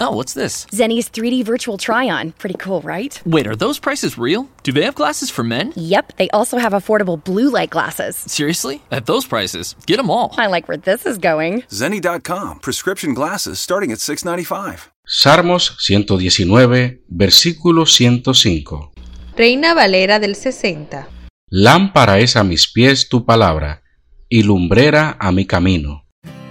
Oh, what's this? Zenny's 3D virtual try on. Pretty cool, right? Wait, are those prices real? Do they have glasses for men? Yep, they also have affordable blue light glasses. Seriously? At those prices, get them all. I like where this is going. Zenny.com, prescription glasses starting at 695. Salmos 119, versículo 105. Reina Valera del 60. Lámpara es a mis pies tu palabra, y lumbrera a mi camino.